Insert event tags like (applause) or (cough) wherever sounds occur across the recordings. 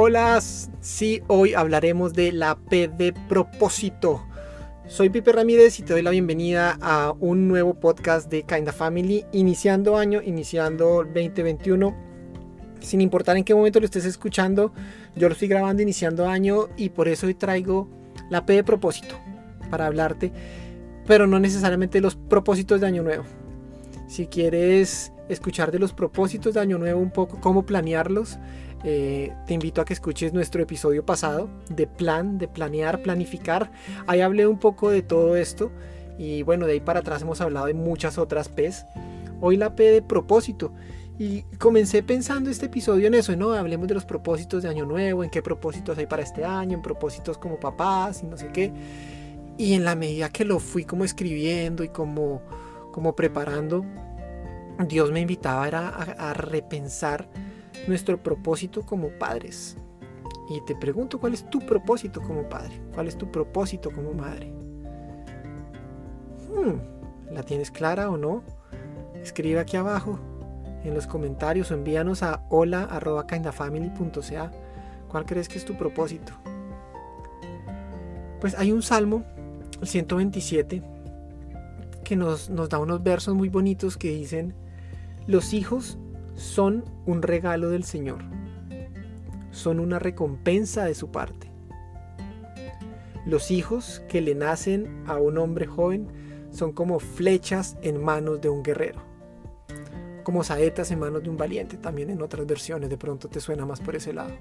Hola, sí, hoy hablaremos de la P de propósito. Soy Pipe Ramírez y te doy la bienvenida a un nuevo podcast de Kinda Family, iniciando año, iniciando 2021. Sin importar en qué momento lo estés escuchando, yo lo estoy grabando iniciando año y por eso hoy traigo la P de propósito para hablarte, pero no necesariamente los propósitos de año nuevo. Si quieres escuchar de los propósitos de año nuevo un poco, cómo planearlos, eh, te invito a que escuches nuestro episodio pasado de plan, de planear, planificar. Ahí hablé un poco de todo esto y bueno, de ahí para atrás hemos hablado de muchas otras P's. Hoy la P de propósito. Y comencé pensando este episodio en eso, ¿no? Hablemos de los propósitos de año nuevo, en qué propósitos hay para este año, en propósitos como papás y no sé qué. Y en la medida que lo fui como escribiendo y como, como preparando, Dios me invitaba a repensar nuestro propósito como padres. Y te pregunto, ¿cuál es tu propósito como padre? ¿Cuál es tu propósito como madre? Hmm, ¿La tienes clara o no? Escribe aquí abajo en los comentarios o envíanos a hola.kindafamily.ca cuál crees que es tu propósito. Pues hay un salmo, el 127, que nos, nos da unos versos muy bonitos que dicen, los hijos son un regalo del Señor, son una recompensa de su parte. Los hijos que le nacen a un hombre joven son como flechas en manos de un guerrero, como saetas en manos de un valiente, también en otras versiones, de pronto te suena más por ese lado.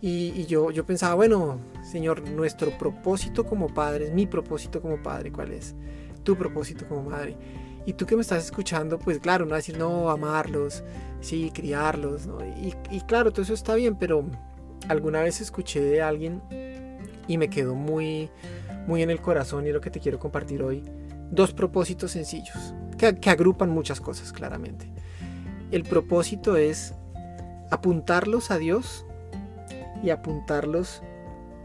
Y, yo, yo pensaba, bueno, Señor, nuestro propósito como padre, mi propósito como padre, ¿cuál es? Tu propósito como madre. Y tú que me estás escuchando, pues claro, no decir, no, amarlos, sí, criarlos, ¿no? y, claro, todo eso está bien, pero alguna vez escuché de alguien y me quedó muy, muy en el corazón y lo que te quiero compartir hoy. Dos propósitos sencillos, que agrupan muchas cosas claramente. El propósito es apuntarlos a Dios y apuntarlos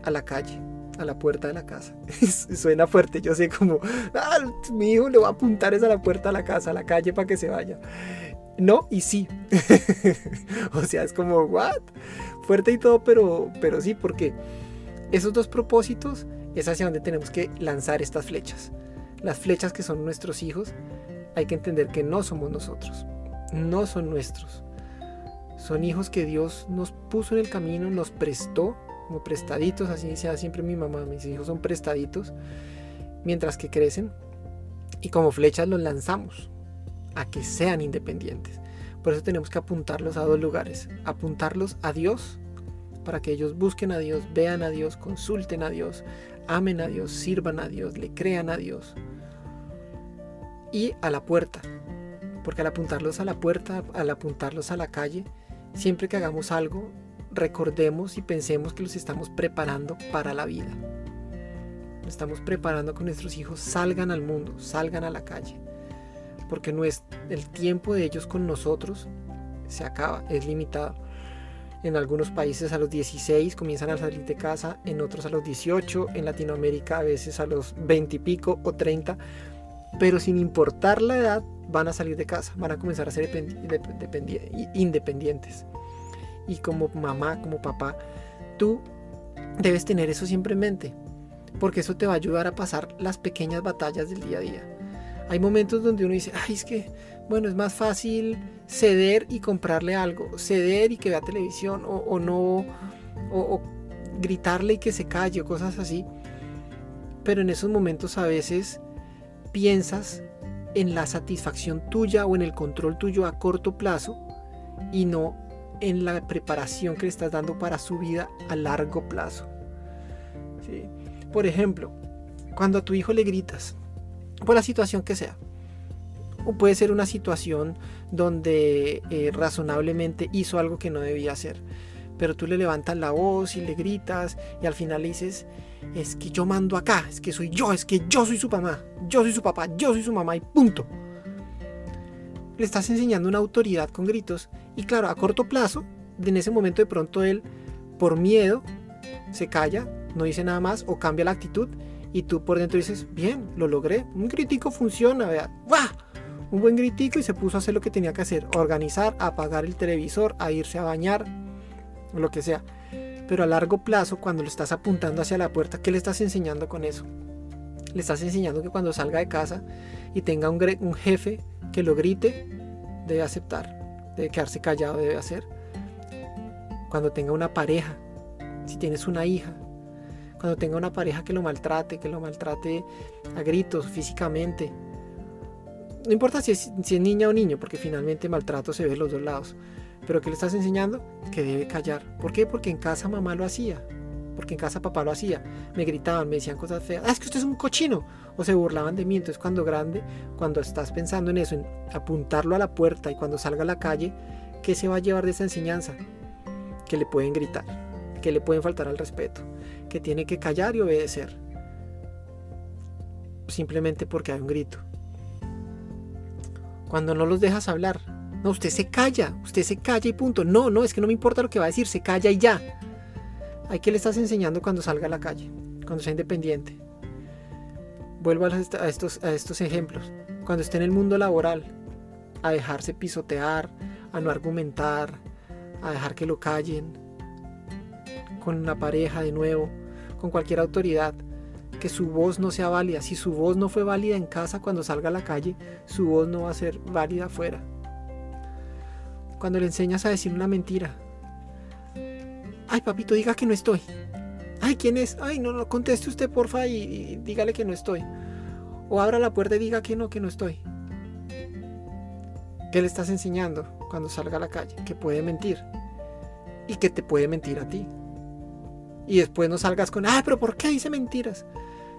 a la calle a la puerta de la casa. (laughs) Suena fuerte, yo sé como, ah, mi hijo le va a apuntar es a la puerta de la casa, a la calle para que se vaya. No y sí. (laughs) o sea, es como, ¿what? Fuerte y todo, pero, pero sí, porque esos dos propósitos es hacia donde tenemos que lanzar estas flechas. Las flechas que son nuestros hijos, hay que entender que no somos nosotros, no son nuestros. Son hijos que Dios nos puso en el camino, nos prestó como prestaditos, así decía siempre mi mamá, mis hijos son prestaditos, mientras que crecen, y como flechas los lanzamos a que sean independientes. Por eso tenemos que apuntarlos a dos lugares, apuntarlos a Dios, para que ellos busquen a Dios, vean a Dios, consulten a Dios, amen a Dios, sirvan a Dios, le crean a Dios. Y a la puerta, porque al apuntarlos a la puerta, al apuntarlos a la calle, siempre que hagamos algo, recordemos y pensemos que los estamos preparando para la vida. Estamos preparando que nuestros hijos salgan al mundo, salgan a la calle. Porque es, el tiempo de ellos con nosotros se acaba, es limitado. En algunos países a los 16 comienzan a salir de casa, en otros a los 18, en Latinoamérica a veces a los 20 y pico o 30, pero sin importar la edad van a salir de casa, van a comenzar a ser independientes y como mamá, como papá, tú debes tener eso siempre en mente, porque eso te va a ayudar a pasar las pequeñas batallas del día a día. Hay momentos donde uno dice, ay, es que, bueno, es más fácil ceder y comprarle algo, ceder y que vea televisión, o, no, o gritarle y que se calle, o cosas así. Pero en esos momentos a veces piensas en la satisfacción tuya o en el control tuyo a corto plazo y no en la preparación que le estás dando para su vida a largo plazo. Por ejemplo, cuando a tu hijo le gritas, por la situación que sea, o puede ser una situación donde eh, razonablemente hizo algo que no debía hacer, pero tú le levantas la voz y le gritas y al final le dices, es que yo mando acá, es que soy yo, es que yo soy su mamá, yo soy su papá, yo soy su mamá y punto le estás enseñando una autoridad con gritos y claro, a corto plazo, en ese momento de pronto él, por miedo, se calla, no dice nada más o cambia la actitud y tú por dentro dices, bien, lo logré, un gritico funciona, vea, un buen gritico y se puso a hacer lo que tenía que hacer, organizar, apagar el televisor, a irse a bañar, lo que sea. Pero a largo plazo, cuando lo estás apuntando hacia la puerta, ¿qué le estás enseñando con eso? Le estás enseñando que cuando salga de casa y tenga un, un jefe que lo grite, debe aceptar, debe quedarse callado, debe hacer. Cuando tenga una pareja, si tienes una hija, cuando tenga una pareja que lo maltrate, que lo maltrate a gritos físicamente. No importa si es, si es niña o niño, porque finalmente maltrato se ve de los dos lados. Pero ¿qué le estás enseñando? Que debe callar. ¿Por qué? Porque en casa mamá lo hacía. Porque en casa papá lo hacía. Me gritaban, me decían cosas feas. Ah, es que usted es un cochino. O se burlaban de mí. Entonces cuando grande, cuando estás pensando en eso, en apuntarlo a la puerta y cuando salga a la calle, ¿qué se va a llevar de esa enseñanza? Que le pueden gritar, que le pueden faltar al respeto, que tiene que callar y obedecer. Simplemente porque hay un grito. Cuando no los dejas hablar, no, usted se calla, usted se calla y punto. No, no, es que no me importa lo que va a decir, se calla y ya. ¿Hay que le estás enseñando cuando salga a la calle? Cuando sea independiente. Vuelvo a estos, a estos ejemplos. Cuando esté en el mundo laboral, a dejarse pisotear, a no argumentar, a dejar que lo callen, con una pareja de nuevo, con cualquier autoridad, que su voz no sea válida. Si su voz no fue válida en casa cuando salga a la calle, su voz no va a ser válida afuera cuando le enseñas a decir una mentira. Ay, papito, diga que no estoy. Ay, ¿quién es? Ay, no, no, conteste usted, porfa, y, dígale que no estoy. O abra la puerta y diga que no, que no estoy. ¿Qué le estás enseñando cuando salga a la calle? Que puede mentir. Y que te puede mentir a ti. Y después no salgas con, ay, pero ¿por qué dice mentiras?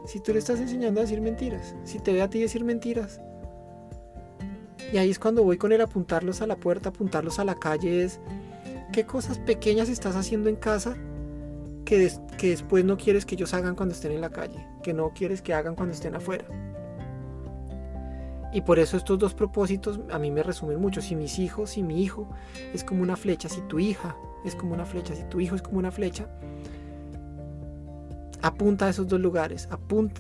Si tú le estás enseñando a decir mentiras, si te ve a ti decir mentiras, y ahí es cuando voy con el apuntarlos a la puerta, apuntarlos a la calle, es qué cosas pequeñas estás haciendo en casa que, después no quieres que ellos hagan cuando estén en la calle, que no quieres que hagan cuando estén afuera. Y por eso estos dos propósitos a mí me resumen mucho. Si mis hijos, si mi hijo es como una flecha, si tu hija es como una flecha, si tu hijo es como una flecha, apunta a esos dos lugares,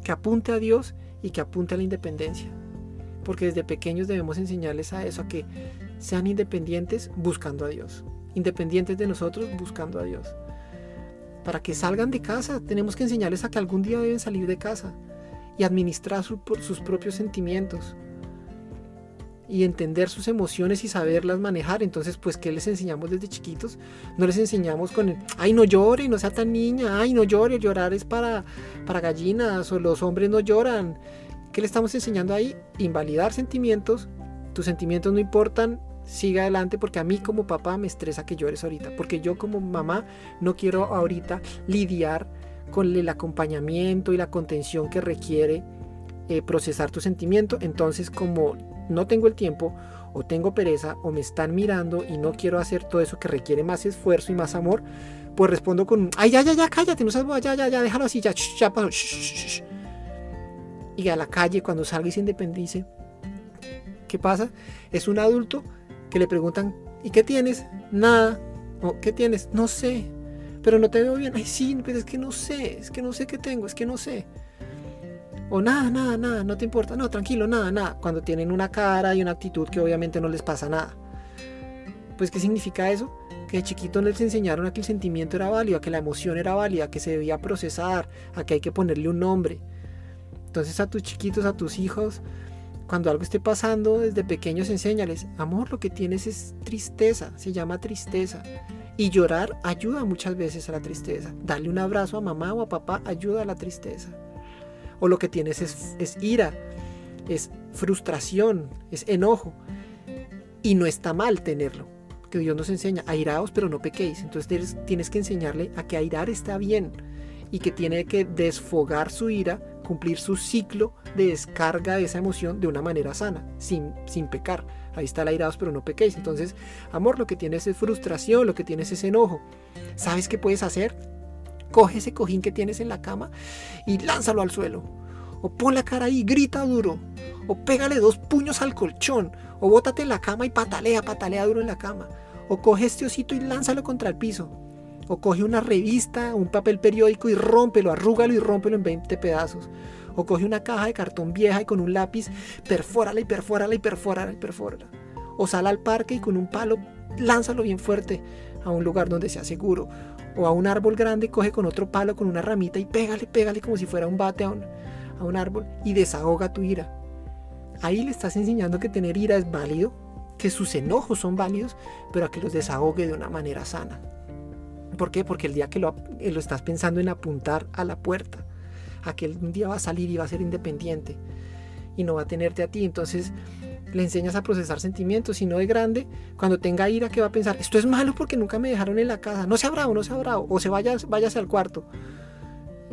que apunte a Dios y que apunte a la independencia porque desde pequeños debemos enseñarles a eso, a que sean independientes buscando a Dios, independientes de nosotros buscando a Dios. Para que salgan de casa, tenemos que enseñarles a que algún día deben salir de casa y administrar sus propios sentimientos y entender sus emociones y saberlas manejar. Entonces, pues, ¿qué les enseñamos desde chiquitos? No les enseñamos con el, ay, no llore, no sea tan niña, ay, no llore, llorar es para, para gallinas, o los hombres no lloran, ¿Qué le estamos enseñando ahí? Invalidar sentimientos. Tus sentimientos no importan. Siga adelante porque a mí como papá me estresa que llores ahorita. Porque yo como mamá no quiero ahorita lidiar con el acompañamiento y la contención que requiere eh, procesar tu sentimiento. Entonces como no tengo el tiempo o tengo pereza o me están mirando y no quiero hacer todo eso que requiere más esfuerzo y más amor, pues respondo con, ay, ya, ya, ya, cállate, no sabes, ya, ya, ya, déjalo así, ya, ya, ya, y a la calle cuando salga y se independice. ¿Qué pasa? Es un adulto que le preguntan, ¿y qué tienes? Nada. ¿Qué tienes? No sé. Pero no te veo bien. Ay, sí, pero es que no sé. Es que no sé qué tengo. Es que no sé. O nada, nada, nada. No te importa. No, tranquilo, nada, nada. Cuando tienen una cara y una actitud que obviamente no les pasa nada. Pues, ¿qué significa eso? Que de chiquito les enseñaron a que el sentimiento era válido, a que la emoción era válida, que se debía procesar, a que hay que ponerle un nombre. Entonces a tus chiquitos, a tus hijos, cuando algo esté pasando, desde pequeños enséñales, amor, lo que tienes es tristeza, se llama tristeza. Y llorar ayuda muchas veces a la tristeza. Darle un abrazo a mamá o a papá ayuda a la tristeza. O lo que tienes es, es ira, es frustración, es enojo. Y no está mal tenerlo. Que Dios nos enseña, airaos pero no pequéis. Entonces tienes que enseñarle a que airar está bien y que tiene que desfogar su ira cumplir su ciclo de descarga de esa emoción de una manera sana, sin, sin pecar. Ahí está el airados, pero no pequéis. Entonces, amor, lo que tienes es frustración, lo que tienes es enojo. ¿Sabes qué puedes hacer? Coge ese cojín que tienes en la cama y lánzalo al suelo. O pon la cara ahí, grita duro. O pégale dos puños al colchón. O bótate en la cama y patalea, patalea duro en la cama. O coge este osito y lánzalo contra el piso. O coge una revista, un papel periódico y rómpelo, arrúgalo y rómpelo en 20 pedazos. O coge una caja de cartón vieja y con un lápiz perfórala y perfórala y perfórala y perfórala. O sal al parque y con un palo lánzalo bien fuerte a un lugar donde sea seguro. O a un árbol grande coge con otro palo, con una ramita y pégale, pégale como si fuera un bate a un, a un árbol y desahoga tu ira. Ahí le estás enseñando que tener ira es válido, que sus enojos son válidos, pero a que los desahogue de una manera sana. ¿Por qué? Porque el día que lo, eh, lo estás pensando en apuntar a la puerta, a que un día va a salir y va a ser independiente y no va a tenerte a ti. Entonces le enseñas a procesar sentimientos y no de grande, cuando tenga ira, que va a pensar? Esto es malo porque nunca me dejaron en la casa. No sea bravo, no sea bravo. O se vaya, váyase al cuarto.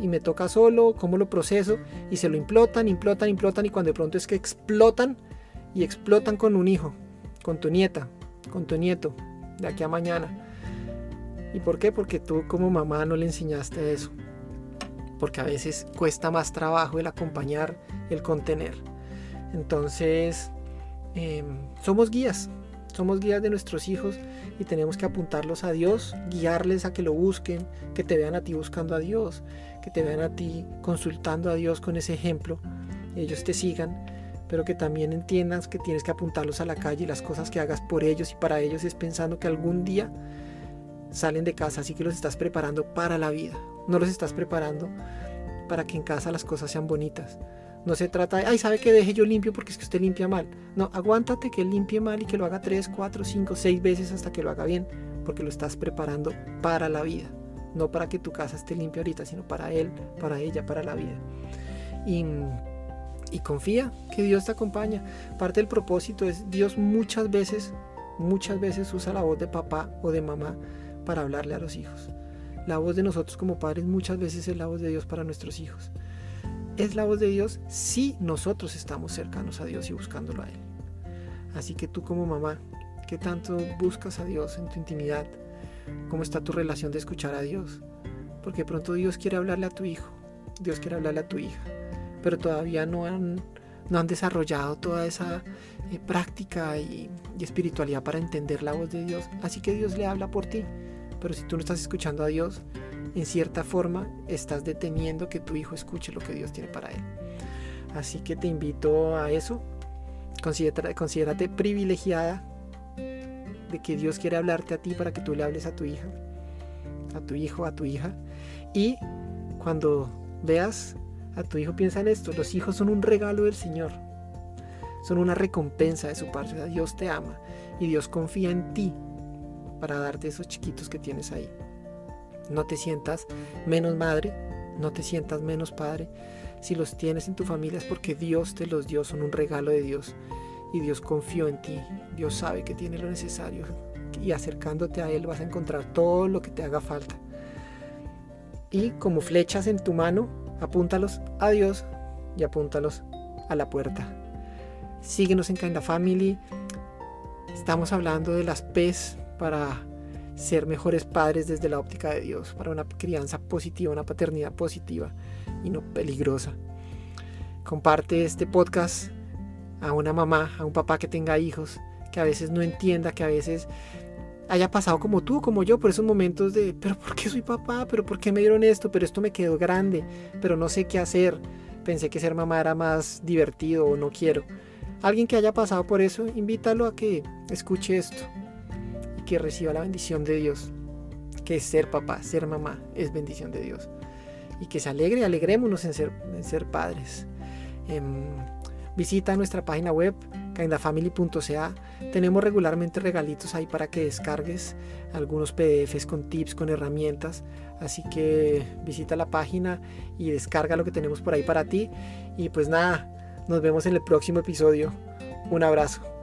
Y me toca solo, cómo lo proceso. Y se lo implotan, implotan, implotan. Y cuando de pronto es que explotan y explotan con un hijo, con tu nieta, con tu nieto, de aquí a mañana ¿Y por qué? Porque tú como mamá no le enseñaste eso. Porque a veces cuesta más trabajo el acompañar, el contener. Entonces, em, somos guías, somos guías de nuestros hijos y tenemos que apuntarlos a Dios, guiarles a que lo busquen, que te vean a ti buscando a Dios, que te vean a ti consultando a Dios con ese ejemplo, ellos te sigan, pero que también entiendas que tienes que apuntarlos a la calle y las cosas que hagas por ellos y para ellos es pensando que algún día salen de casa, así que los estás preparando para la vida. No los estás preparando para que en casa las cosas sean bonitas. No se trata de, ay, sabe que deje yo limpio porque es que usted limpia mal. No, aguántate que limpie mal y que lo haga 3, 4, 5, 6 veces hasta que lo haga bien, porque lo estás preparando para la vida. No para que tu casa esté limpia ahorita, sino para él, para ella, para la vida. Y, y confía que Dios te acompaña. Parte del propósito es, Dios muchas veces, muchas veces usa la voz de papá o de mamá para hablarle a los hijos. La voz de nosotros como padres muchas veces es la voz de Dios para nuestros hijos. Es la voz de Dios si nosotros estamos cercanos a Dios y buscándolo a Él. Así que tú como mamá, ¿qué tanto buscas a Dios en tu intimidad? ¿Cómo está tu relación de escuchar a Dios? Porque pronto Dios quiere hablarle a tu hijo, Dios quiere hablarle a tu hija, pero todavía no han, no han desarrollado toda esa eh, práctica y espiritualidad para entender la voz de Dios. Así que Dios le habla por ti. Pero si tú no estás escuchando a Dios, en cierta forma estás deteniendo que tu hijo escuche lo que Dios tiene para él. Así que te invito a eso. Considérate, privilegiada de que Dios quiere hablarte a ti para que tú le hables a tu hija, a tu hijo, a tu hija. Y cuando veas a tu hijo, piensa en esto. Los hijos son un regalo del Señor. Son una recompensa de su parte. Dios te ama y Dios confía en ti para darte esos chiquitos que tienes ahí. No te sientas menos madre, no te sientas menos padre. Si los tienes en tu familia es porque Dios te los dio, son un regalo de Dios. Y Dios confió en ti. Dios sabe que tiene lo necesario. Y acercándote a Él vas a encontrar todo lo que te haga falta. Y como flechas en tu mano, apúntalos a Dios y apúntalos a la puerta. Síguenos en Kinda Family. Estamos hablando de las PES para ser mejores padres desde la óptica de Dios, para una crianza positiva, una paternidad positiva y no peligrosa. Comparte este podcast a una mamá, a un papá que tenga hijos, que a veces no entienda, que a veces haya pasado como tú, como yo, por esos momentos de, pero ¿por qué soy papá? ¿Pero por qué me dieron esto? Pero esto me quedó grande, pero no sé qué hacer. Pensé que ser mamá era más divertido o no quiero. Alguien que haya pasado por eso, invítalo a que escuche esto que reciba la bendición de Dios, que ser papá, ser mamá, es bendición de Dios. Y que se alegre, alegrémonos en ser, en ser padres. Em, visita nuestra página web, kindafamily.ca. Tenemos regularmente regalitos ahí para que descargues algunos PDFs con tips, con herramientas. Así que visita la página y descarga lo que tenemos por ahí para ti. Y pues nada, nos vemos en el próximo episodio. Un abrazo.